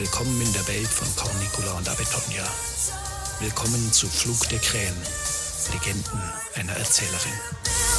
Willkommen in der Welt von Cornicula und Abetonia. Willkommen zu Flug der Krähen, Legenden einer Erzählerin.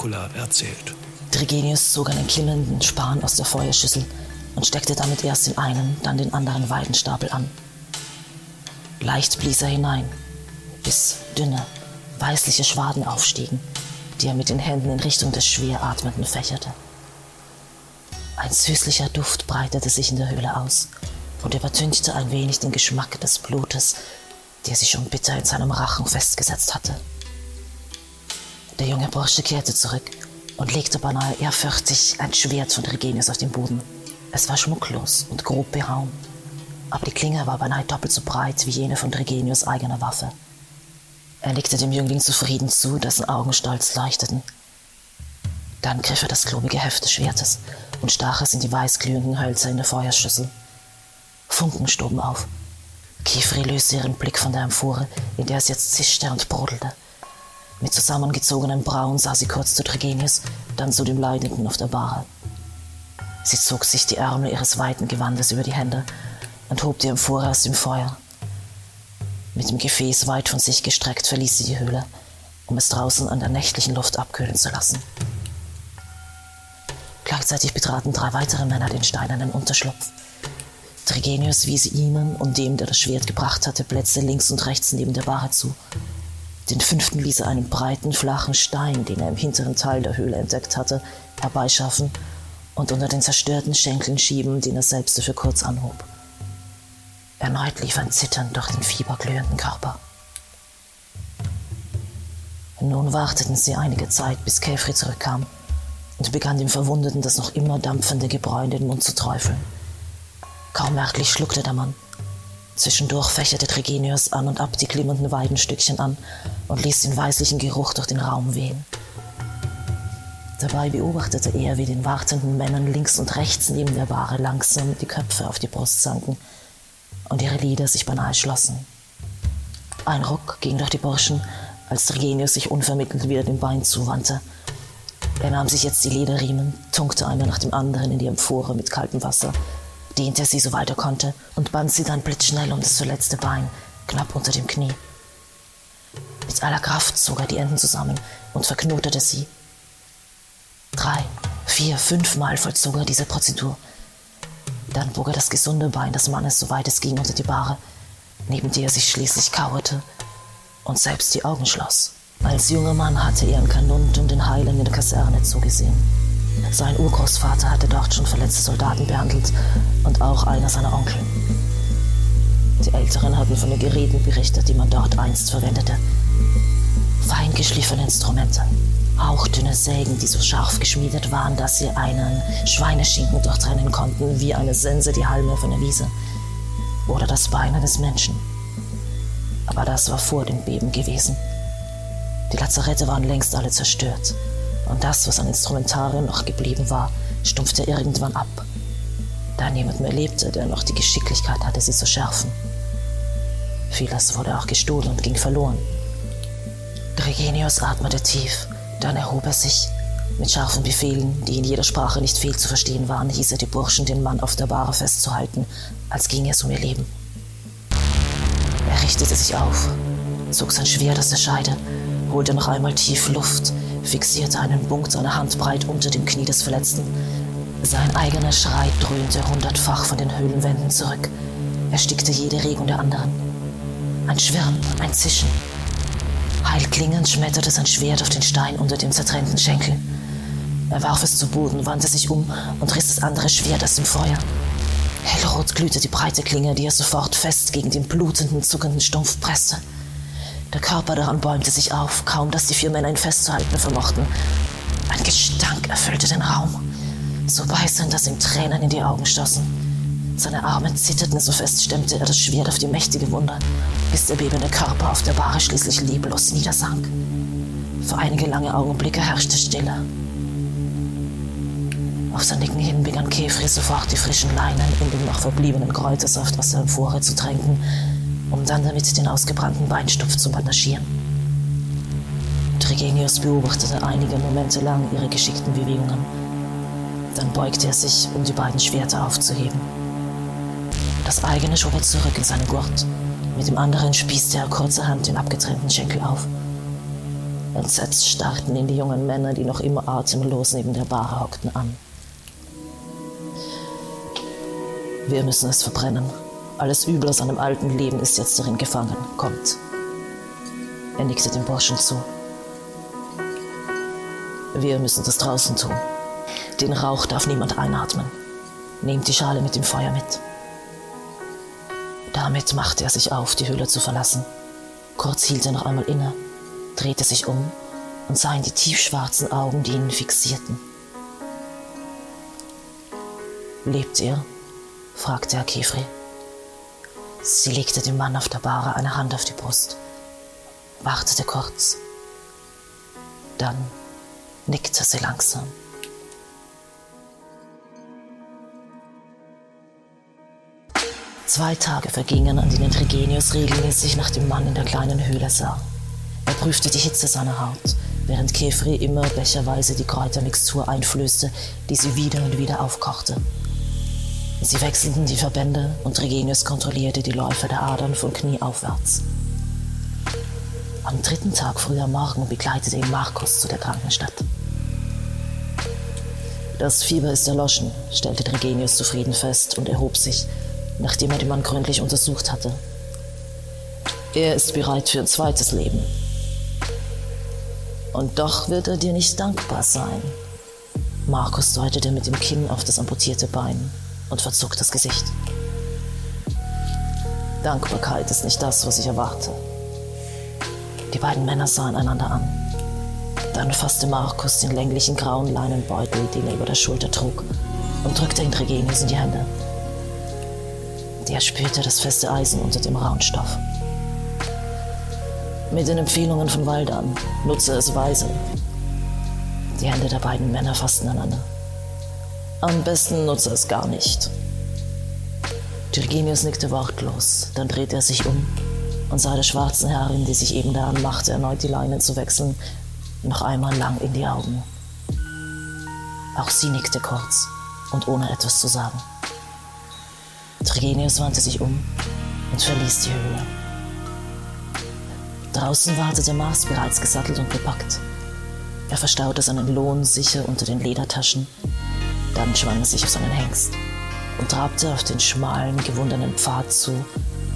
Cornicula erzählt. Trigenius zog einen klimmernden Span aus der Feuerschüssel und steckte damit erst den einen, dann den anderen Weidenstapel an. Leicht blies er hinein, bis dünne, weißliche Schwaden aufstiegen, die er mit den Händen in Richtung des schwer Atmenden fächerte. Ein süßlicher Duft breitete sich in der Höhle aus und übertünchte ein wenig den Geschmack des Blutes, der sich schon bitter in seinem Rachen festgesetzt hatte. Der junge Bursche kehrte zurück und legte beinahe ehrfürchtig ein Schwert von Regenius auf den Boden. Es war schmucklos und grob behauen, aber die Klinge war beinahe doppelt so breit wie jene von Regenius eigener Waffe. Er nickte dem Jüngling zufrieden zu, dessen Augen stolz leuchteten. Dann griff er das klobige Heft des Schwertes und stach es in die weißglühenden Hölzer in der Feuerschüssel. Funken stoben auf. Kifri löste ihren Blick von der Amphore, in der es jetzt zischte und brodelte. Mit zusammengezogenen Brauen sah sie kurz zu Tregenius, dann zu dem Leidenden auf der Bahre. Sie zog sich die Ärmel ihres weiten Gewandes über die Hände und hob die Amphore aus dem Feuer. Mit dem Gefäß weit von sich gestreckt verließ sie die Höhle, um es draußen an der nächtlichen Luft abkühlen zu lassen. Gleichzeitig betraten drei weitere Männer den steinernen Unterschlupf. Trigenius wies ihnen und dem, der das Schwert gebracht hatte, Plätze links und rechts neben der Bahre zu den fünften ließ er einen breiten, flachen Stein, den er im hinteren Teil der Höhle entdeckt hatte, herbeischaffen und unter den zerstörten Schenkeln schieben, den er selbst für kurz anhob. Erneut lief ein Zittern durch den fieberglühenden Körper. Nun warteten sie einige Zeit, bis Käfri zurückkam und begann dem Verwundeten das noch immer dampfende Gebräu in den Mund zu träufeln. Kaum merklich schluckte der Mann. Zwischendurch fächerte Tregenius an und ab die glimmenden Weidenstückchen an und ließ den weißlichen Geruch durch den Raum wehen. Dabei beobachtete er, wie den wartenden Männern links und rechts neben der Bahre langsam die Köpfe auf die Brust sanken und ihre Lider sich beinahe schlossen. Ein Ruck ging durch die Burschen, als Tregenius sich unvermittelt wieder dem Bein zuwandte. Er nahm sich jetzt die Lederriemen, tunkte einer nach dem anderen in die Amphore mit kaltem Wasser dehnte sie, soweit er konnte, und band sie dann blitzschnell um das zuletzte Bein, knapp unter dem Knie. Mit aller Kraft zog er die Enden zusammen und verknotete sie. Drei, vier, fünfmal vollzog er diese Prozedur. Dann bog er das gesunde Bein des Mannes, soweit es ging, unter die Bahre, neben der er sich schließlich kauerte und selbst die Augen schloss. Als junger Mann hatte er im Kanund und den Heilen in der Kaserne zugesehen. Sein Urgroßvater hatte dort schon verletzte Soldaten behandelt und auch einer seiner Onkel. Die Älteren hatten von den Geräten berichtet, die man dort einst verwendete. Fein geschliffene Instrumente, hauchdünne Sägen, die so scharf geschmiedet waren, dass sie einen Schweineschinken durchtrennen konnten, wie eine Sense die Halme von der Wiese. Oder das Bein eines Menschen. Aber das war vor dem Beben gewesen. Die Lazarette waren längst alle zerstört und das, was an Instrumentarien noch geblieben war, stumpfte irgendwann ab, da niemand mehr lebte, der noch die Geschicklichkeit hatte, sie zu schärfen. Vieles wurde auch gestohlen und ging verloren. Regenius atmete tief, dann erhob er sich. Mit scharfen Befehlen, die in jeder Sprache nicht fehl zu verstehen waren, hieß er die Burschen, den Mann auf der Bahre festzuhalten, als ginge es um ihr Leben. Er richtete sich auf, zog sein Schwert aus der Scheide, holte noch einmal tief Luft, fixierte einen Punkt seiner Handbreit unter dem Knie des Verletzten. Sein eigener Schrei dröhnte hundertfach von den Höhlenwänden zurück, erstickte jede Regung der anderen. Ein Schwirren, ein Zischen. Heilklingend schmetterte sein Schwert auf den Stein unter dem zertrennten Schenkel. Er warf es zu Boden, wandte sich um und riss das andere Schwert aus dem Feuer. Hellrot glühte die breite Klinge, die er sofort fest gegen den blutenden, zuckenden Stumpf presste. Der Körper daran bäumte sich auf, kaum dass die vier Männer ihn festzuhalten vermochten. Ein Gestank erfüllte den Raum, so beißend, dass ihm Tränen in die Augen schossen. Seine Arme zitterten, so fest stemmte er das Schwert auf die mächtige Wunde, bis der bebende Körper auf der Bahre schließlich leblos niedersank. Für einige lange Augenblicke herrschte Stille. Auf sein Nicken hin begann Kefri sofort die frischen Leinen in den noch verbliebenen Kräutersaft aus seinem Vorrat zu tränken, um dann damit den ausgebrannten Beinstupf zu bandagieren. Trigenius beobachtete einige Momente lang ihre geschickten Bewegungen. Dann beugte er sich, um die beiden Schwerter aufzuheben. Das eigene schob er zurück in seinen Gurt. Mit dem anderen spießte er kurzerhand den abgetrennten Schenkel auf. Entsetzt starrten ihn die jungen Männer, die noch immer atemlos neben der Bar hockten, an. Wir müssen es verbrennen. Alles Übel aus seinem alten Leben ist jetzt darin gefangen. Kommt. Er nickte dem Burschen zu. Wir müssen das draußen tun. Den Rauch darf niemand einatmen. Nehmt die Schale mit dem Feuer mit. Damit machte er sich auf, die Höhle zu verlassen. Kurz hielt er noch einmal inne, drehte sich um und sah in die tiefschwarzen Augen, die ihn fixierten. Lebt ihr? fragte Herr Kefri. Sie legte dem Mann auf der Bahre eine Hand auf die Brust, wartete kurz. Dann nickte sie langsam. Zwei Tage vergingen, an denen Trigenius regelmäßig nach dem Mann in der kleinen Höhle sah. Er prüfte die Hitze seiner Haut, während Kefri immer becherweise die Kräutermixtur einflößte, die sie wieder und wieder aufkochte. Sie wechselten die Verbände und Regenius kontrollierte die Läufe der Adern von Knie aufwärts. Am dritten Tag früh am Morgen begleitete ihn Markus zu der Krankenstadt. Das Fieber ist erloschen, stellte Regenius zufrieden fest und erhob sich, nachdem er den Mann gründlich untersucht hatte. Er ist bereit für ein zweites Leben. Und doch wird er dir nicht dankbar sein. Markus deutete mit dem Kinn auf das amputierte Bein und verzog das Gesicht. Dankbarkeit ist nicht das, was ich erwarte. Die beiden Männer sahen einander an. Dann fasste Markus den länglichen grauen Leinenbeutel, den er über der Schulter trug, und drückte ihn Tregenius in die Hände. Der spürte das feste Eisen unter dem rauen Stoff. Mit den Empfehlungen von Waldan nutze es weise. Die Hände der beiden Männer fassten einander. Am besten nutze es gar nicht. Virginius nickte wortlos, dann drehte er sich um und sah der schwarzen Herrin, die sich eben daran machte, erneut die Leinen zu wechseln, noch einmal lang in die Augen. Auch sie nickte kurz und ohne etwas zu sagen. Trigenius wandte sich um und verließ die Höhle. Draußen wartete Mars bereits gesattelt und gepackt. Er verstaute seinen Lohn sicher unter den Ledertaschen dann schwang er sich auf seinen Hengst und trabte auf den schmalen, gewundenen Pfad zu,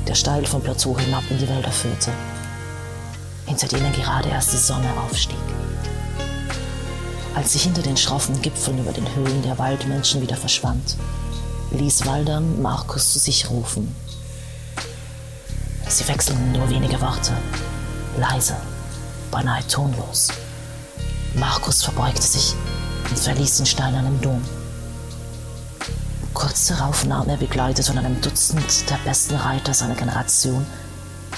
der steil vom Plateau hinab in die Wälder führte, hinter denen gerade erst die Sonne aufstieg. Als sie hinter den schroffen Gipfeln über den Höhlen der Waldmenschen wieder verschwand, ließ Waldern Markus zu sich rufen. Sie wechselten nur wenige Worte, leise, beinahe tonlos. Markus verbeugte sich und verließ den steinernen Dom. Kurz darauf nahm er begleitet von einem Dutzend der besten Reiter seiner Generation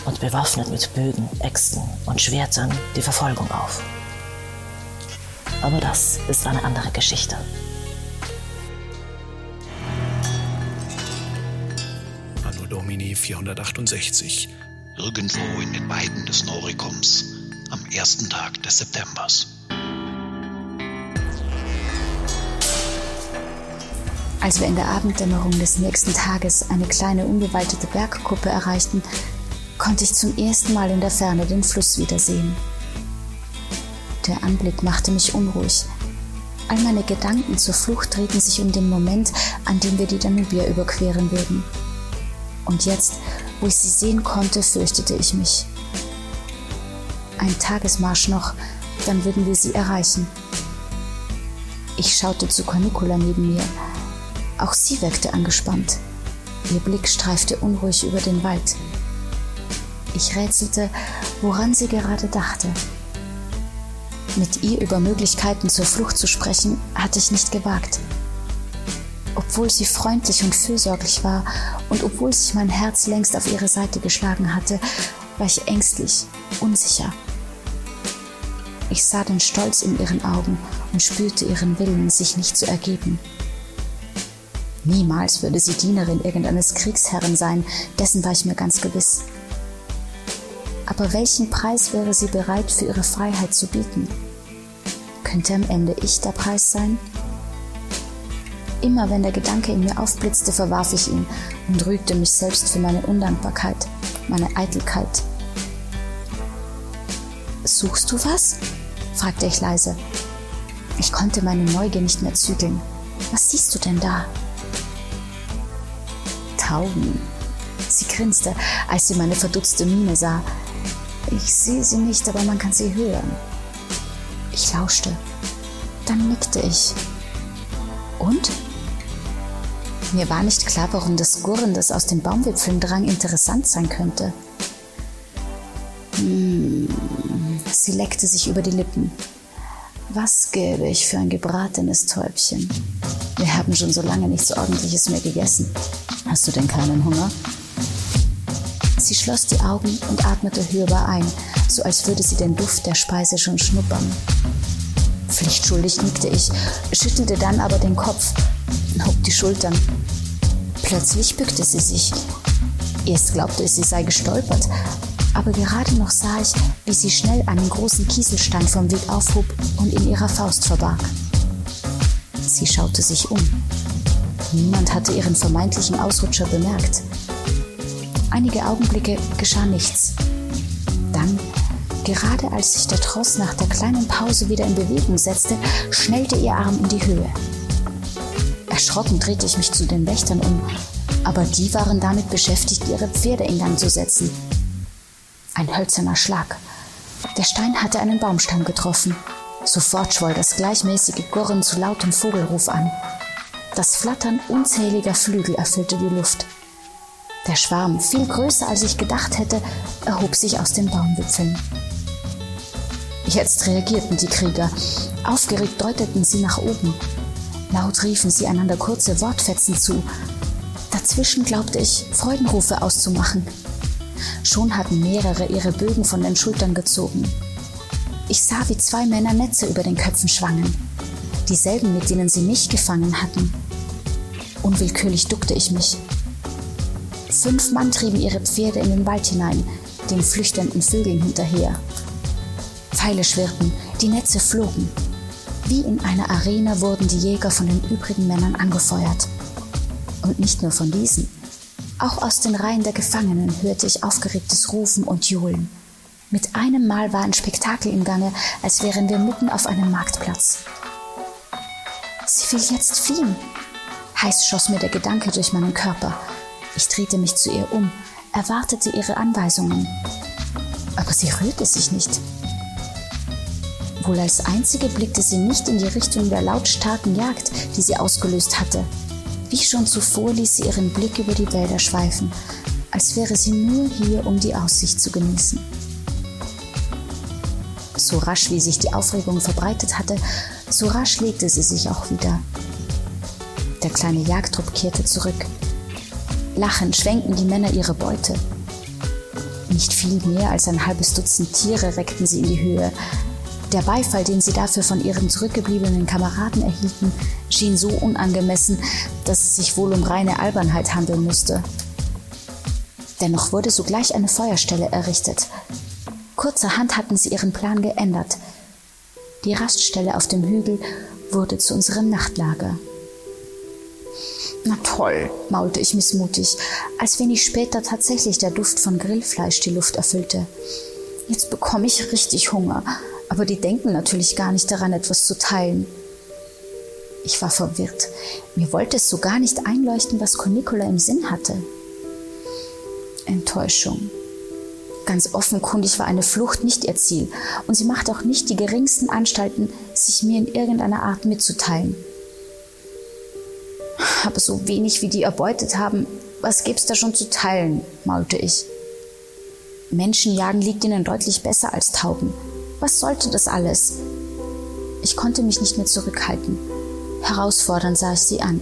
und bewaffnet mit Bögen, Äxten und Schwertern die Verfolgung auf. Aber das ist eine andere Geschichte. Anno Domini 468. Irgendwo in den Weiden des Norikums am ersten Tag des Septembers. Als wir in der Abenddämmerung des nächsten Tages eine kleine unbewaldete Bergkuppe erreichten, konnte ich zum ersten Mal in der Ferne den Fluss wiedersehen. Der Anblick machte mich unruhig. All meine Gedanken zur Flucht drehten sich um den Moment, an dem wir die Danubia überqueren würden. Und jetzt, wo ich sie sehen konnte, fürchtete ich mich. Ein Tagesmarsch noch, dann würden wir sie erreichen. Ich schaute zu Cornicula neben mir. Auch sie wirkte angespannt. Ihr Blick streifte unruhig über den Wald. Ich rätselte, woran sie gerade dachte. Mit ihr über Möglichkeiten zur Flucht zu sprechen, hatte ich nicht gewagt. Obwohl sie freundlich und fürsorglich war und obwohl sich mein Herz längst auf ihre Seite geschlagen hatte, war ich ängstlich, unsicher. Ich sah den Stolz in ihren Augen und spürte ihren Willen, sich nicht zu ergeben. Niemals würde sie Dienerin irgendeines Kriegsherren sein, dessen war ich mir ganz gewiss. Aber welchen Preis wäre sie bereit für ihre Freiheit zu bieten? Könnte am Ende ich der Preis sein? Immer wenn der Gedanke in mir aufblitzte, verwarf ich ihn und rügte mich selbst für meine Undankbarkeit, meine Eitelkeit. Suchst du was? fragte ich leise. Ich konnte meine Neugier nicht mehr zügeln. Was siehst du denn da? Tauben. Sie grinste, als sie meine verdutzte Miene sah. Ich sehe sie nicht, aber man kann sie hören. Ich lauschte. Dann nickte ich. Und? Mir war nicht klar, warum das Gurren, das aus den Baumwipfeln drang, interessant sein könnte. Hm. Sie leckte sich über die Lippen. Was gäbe ich für ein gebratenes Täubchen? Wir haben schon so lange nichts Ordentliches mehr gegessen. Hast du denn keinen Hunger? Sie schloss die Augen und atmete hörbar ein, so als würde sie den Duft der Speise schon schnuppern. Pflichtschuldig nickte ich, schüttelte dann aber den Kopf, hob die Schultern. Plötzlich bückte sie sich. Erst glaubte ich, sie sei gestolpert, aber gerade noch sah ich, wie sie schnell einen großen Kieselstein vom Weg aufhob und in ihrer Faust verbarg. Sie schaute sich um. Niemand hatte ihren vermeintlichen Ausrutscher bemerkt. Einige Augenblicke geschah nichts. Dann, gerade als sich der Tross nach der kleinen Pause wieder in Bewegung setzte, schnellte ihr Arm in die Höhe. Erschrocken drehte ich mich zu den Wächtern um, aber die waren damit beschäftigt, ihre Pferde in Gang zu setzen. Ein hölzerner Schlag. Der Stein hatte einen Baumstamm getroffen. Sofort schwoll das gleichmäßige Gurren zu lautem Vogelruf an. Das Flattern unzähliger Flügel erfüllte die Luft. Der Schwarm, viel größer als ich gedacht hätte, erhob sich aus den Baumwipfeln. Jetzt reagierten die Krieger. Aufgeregt deuteten sie nach oben. Laut riefen sie einander kurze Wortfetzen zu. Dazwischen glaubte ich, Freudenrufe auszumachen. Schon hatten mehrere ihre Bögen von den Schultern gezogen. Ich sah, wie zwei Männer Netze über den Köpfen schwangen. Dieselben, mit denen sie mich gefangen hatten. Unwillkürlich duckte ich mich. Fünf Mann trieben ihre Pferde in den Wald hinein, den flüchtenden Vögeln hinterher. Pfeile schwirrten, die Netze flogen. Wie in einer Arena wurden die Jäger von den übrigen Männern angefeuert. Und nicht nur von diesen. Auch aus den Reihen der Gefangenen hörte ich aufgeregtes Rufen und Johlen. Mit einem Mal war ein Spektakel im Gange, als wären wir mitten auf einem Marktplatz. Sie will jetzt fliehen. Heiß schoss mir der Gedanke durch meinen Körper. Ich drehte mich zu ihr um, erwartete ihre Anweisungen. Aber sie rührte sich nicht. Wohl als einzige blickte sie nicht in die Richtung der lautstarken Jagd, die sie ausgelöst hatte. Wie schon zuvor ließ sie ihren Blick über die Wälder schweifen, als wäre sie nur hier, um die Aussicht zu genießen. So rasch wie sich die Aufregung verbreitet hatte, so rasch legte sie sich auch wieder. Der kleine Jagdtrupp kehrte zurück. Lachend schwenkten die Männer ihre Beute. Nicht viel mehr als ein halbes Dutzend Tiere reckten sie in die Höhe, der Beifall, den sie dafür von ihren zurückgebliebenen Kameraden erhielten, schien so unangemessen, dass es sich wohl um reine Albernheit handeln musste. Dennoch wurde sogleich eine Feuerstelle errichtet. Kurzerhand hatten sie ihren Plan geändert. Die Raststelle auf dem Hügel wurde zu unserem Nachtlager. Na toll, maulte ich missmutig, als wenig später tatsächlich der Duft von Grillfleisch die Luft erfüllte. Jetzt bekomme ich richtig Hunger. Aber die denken natürlich gar nicht daran, etwas zu teilen. Ich war verwirrt. Mir wollte es so gar nicht einleuchten, was Cornicola im Sinn hatte. Enttäuschung. Ganz offenkundig war eine Flucht nicht ihr Ziel und sie machte auch nicht die geringsten Anstalten, sich mir in irgendeiner Art mitzuteilen. Aber so wenig wie die erbeutet haben, was gibt's da schon zu teilen, maulte ich. Menschenjagen liegt ihnen deutlich besser als Tauben. Was sollte das alles? Ich konnte mich nicht mehr zurückhalten. Herausfordernd sah ich sie an.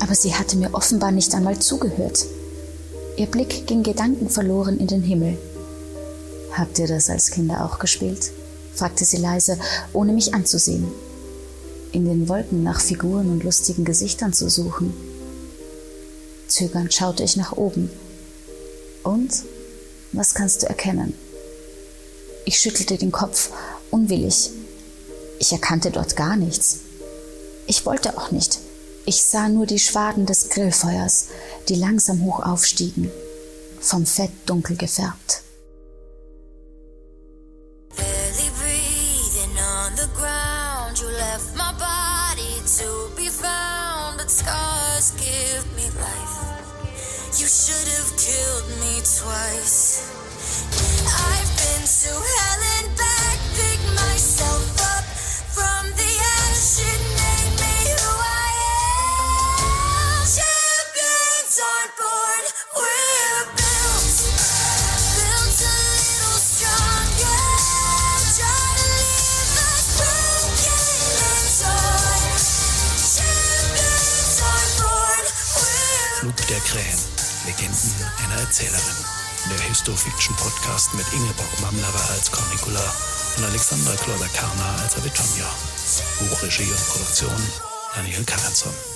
Aber sie hatte mir offenbar nicht einmal zugehört. Ihr Blick ging gedankenverloren in den Himmel. Habt ihr das als Kinder auch gespielt? fragte sie leise, ohne mich anzusehen. In den Wolken nach Figuren und lustigen Gesichtern zu suchen. Zögernd schaute ich nach oben. Und was kannst du erkennen? Ich schüttelte den Kopf, unwillig. Ich erkannte dort gar nichts. Ich wollte auch nicht. Ich sah nur die Schwaden des Grillfeuers, die langsam hoch aufstiegen, vom Fett dunkel gefärbt. around, you left my body to be found, but scars give me life. You should have killed me twice. I've been to hell and der Krähen, Legenden einer Erzählerin. Der Histofiction-Podcast mit Ingeborg Mamlava als Cornicula und Alexandra Kloder-Karner als Avitonia. Buchregie und Produktion Daniel Karenson.